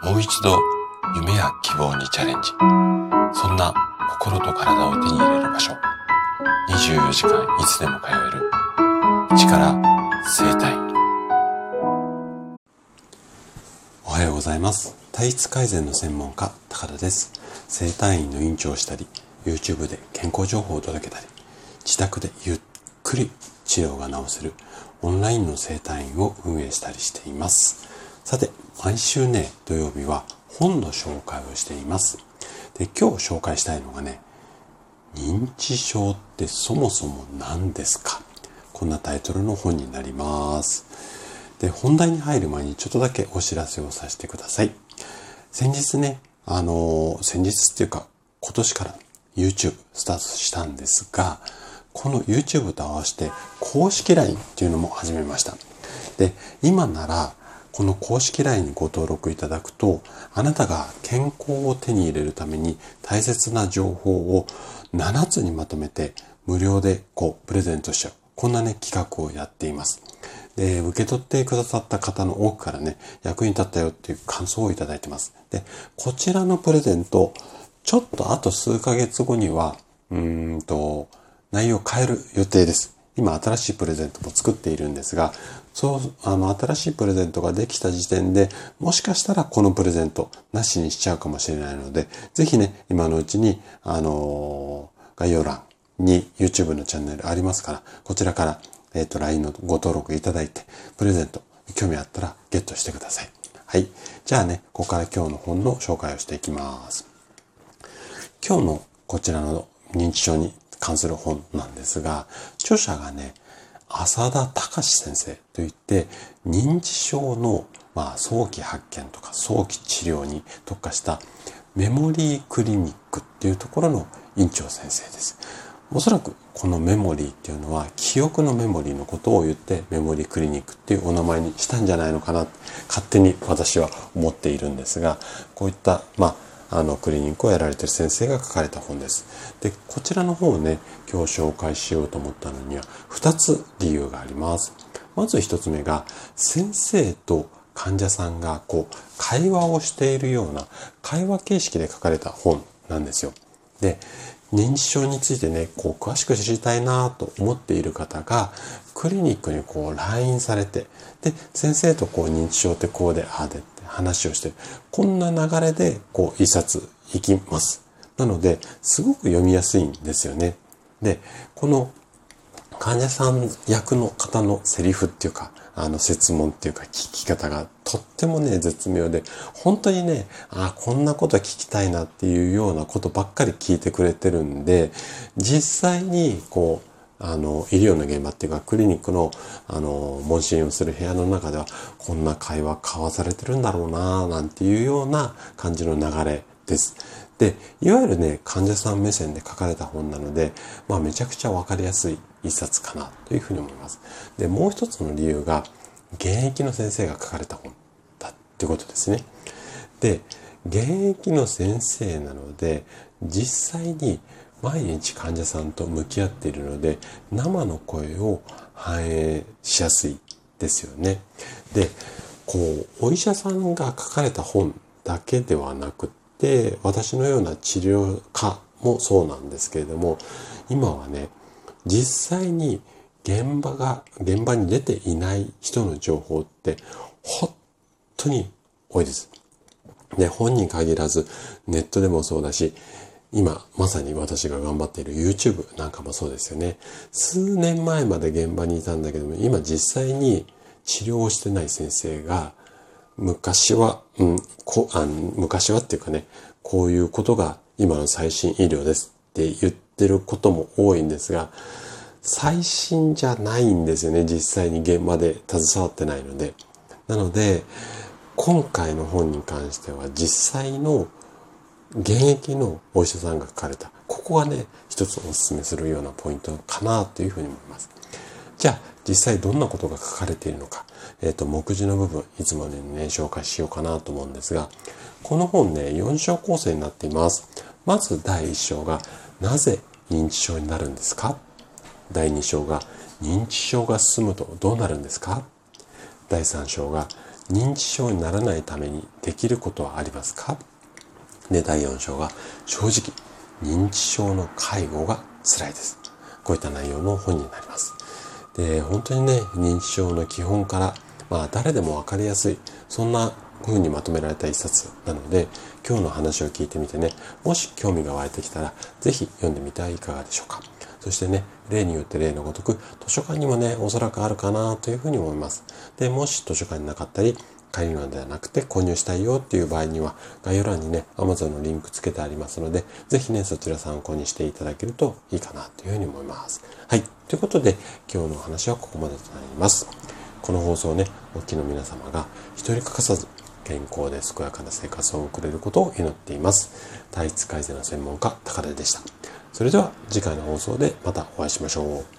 もう一度夢や希望にチャレンジ。そんな心と体を手に入れる場所。24時間いつでも通える。力生体。おはようございます。体質改善の専門家、高田です。生体院の院長をしたり、YouTube で健康情報を届けたり、自宅でゆっくり治療が治せるオンラインの生体院を運営したりしています。さて、毎週ね、土曜日は本の紹介をしています。で、今日紹介したいのがね、認知症ってそもそも何ですか？こんなタイトルの本になります。で、本題に入る前にちょっとだけお知らせをさせてください。先日ね、あの、先日っていうか今年から YouTube スタートしたんですが、この YouTube と合わせて公式 LINE っていうのも始めました。で、今ならこの公式 LINE にご登録いただくと、あなたが健康を手に入れるために大切な情報を7つにまとめて無料でこうプレゼントしちゃう。こんなね、企画をやっています。で、受け取ってくださった方の多くからね、役に立ったよっていう感想をいただいてます。で、こちらのプレゼント、ちょっとあと数ヶ月後には、うんと、内容を変える予定です。今新しいプレゼントも作っているんですが、そう、あの、新しいプレゼントができた時点で、もしかしたらこのプレゼントなしにしちゃうかもしれないので、ぜひね、今のうちに、あの、概要欄に YouTube のチャンネルありますから、こちらから、えっ、ー、と、LINE のご登録いただいて、プレゼント、興味あったらゲットしてください。はい。じゃあね、ここから今日の本の紹介をしていきます。今日のこちらの認知症に関する本なんですが、著者がね、浅田隆先生といって、認知症の、まあ、早期発見とか早期治療に特化したメモリークリニックっていうところの院長先生です。おそらくこのメモリーっていうのは記憶のメモリーのことを言ってメモリークリニックっていうお名前にしたんじゃないのかな勝手に私は思っているんですがこういったまああのクリニックをやられてる先生が書かれた本です。で、こちらの方をね、今日紹介しようと思ったのには2つ理由があります。まず1つ目が先生と患者さんがこう会話をしているような会話形式で書かれた本なんですよ。で、認知症についてね、こう詳しく知りたいなと思っている方がクリニックにこう来院されて、で、先生とこう認知症ってこうで、ああで話をして。こんな流れで、こう、一冊いきます。なので、すごく読みやすいんですよね。で、この患者さん役の方のセリフっていうか、あの説問っていうか聞き方がとってもね、絶妙で、本当にね、あこんなこと聞きたいなっていうようなことばっかり聞いてくれてるんで、実際にこう、あの、医療の現場っていうか、クリニックの、あの、問診をする部屋の中では、こんな会話交わされてるんだろうななんていうような感じの流れです。で、いわゆるね、患者さん目線で書かれた本なので、まあ、めちゃくちゃわかりやすい一冊かなというふうに思います。で、もう一つの理由が、現役の先生が書かれた本だってことですね。で、現役の先生なので、実際に毎日患者さんと向き合っているので生の声を反映しやすいですよね。で、こう、お医者さんが書かれた本だけではなくて、私のような治療家もそうなんですけれども、今はね、実際に現場が、現場に出ていない人の情報って本当に多いです。で、本に限らずネットでもそうだし、今、まさに私が頑張っている YouTube なんかもそうですよね。数年前まで現場にいたんだけども、今実際に治療をしてない先生が、昔は、うん、こあ昔はっていうかね、こういうことが今の最新医療ですって言ってることも多いんですが、最新じゃないんですよね。実際に現場で携わってないので。なので、今回の本に関しては実際の現役のお医者さんが書かれた、ここがね、一つお勧めするようなポイントかなというふうに思います。じゃあ、実際どんなことが書かれているのか、えっ、ー、と、目次の部分、いつもね、紹介しようかなと思うんですが、この本ね、4章構成になっています。まず第1章が、なぜ認知症になるんですか？第2章が、認知症が進むとどうなるんですか？第3章が、認知症にならないためにできることはありますか？で、第4章が正直認知症の介護が辛いです。こういった内容の本になります。で、本当にね、認知症の基本から、まあ誰でもわかりやすい、そんな風にまとめられた一冊なので、今日の話を聞いてみてね、もし興味が湧いてきたら、ぜひ読んでみてはいかがでしょうか。そしてね、例によって例のごとく、図書館にもね、おそらくあるかなというふうに思います。で、もし図書館になかったり、借りるのではなくて購入したいよっていう場合には概要欄にね Amazon のリンクつけてありますのでぜひねそちら参考にしていただけるといいかなというふうに思います。はい。ということで今日のお話はここまでとなります。この放送ねお聞きの皆様が一人欠かさず健康で健やかな生活を送れることを祈っています。体質改善の専門家高田でした。それでは次回の放送でまたお会いしましょう。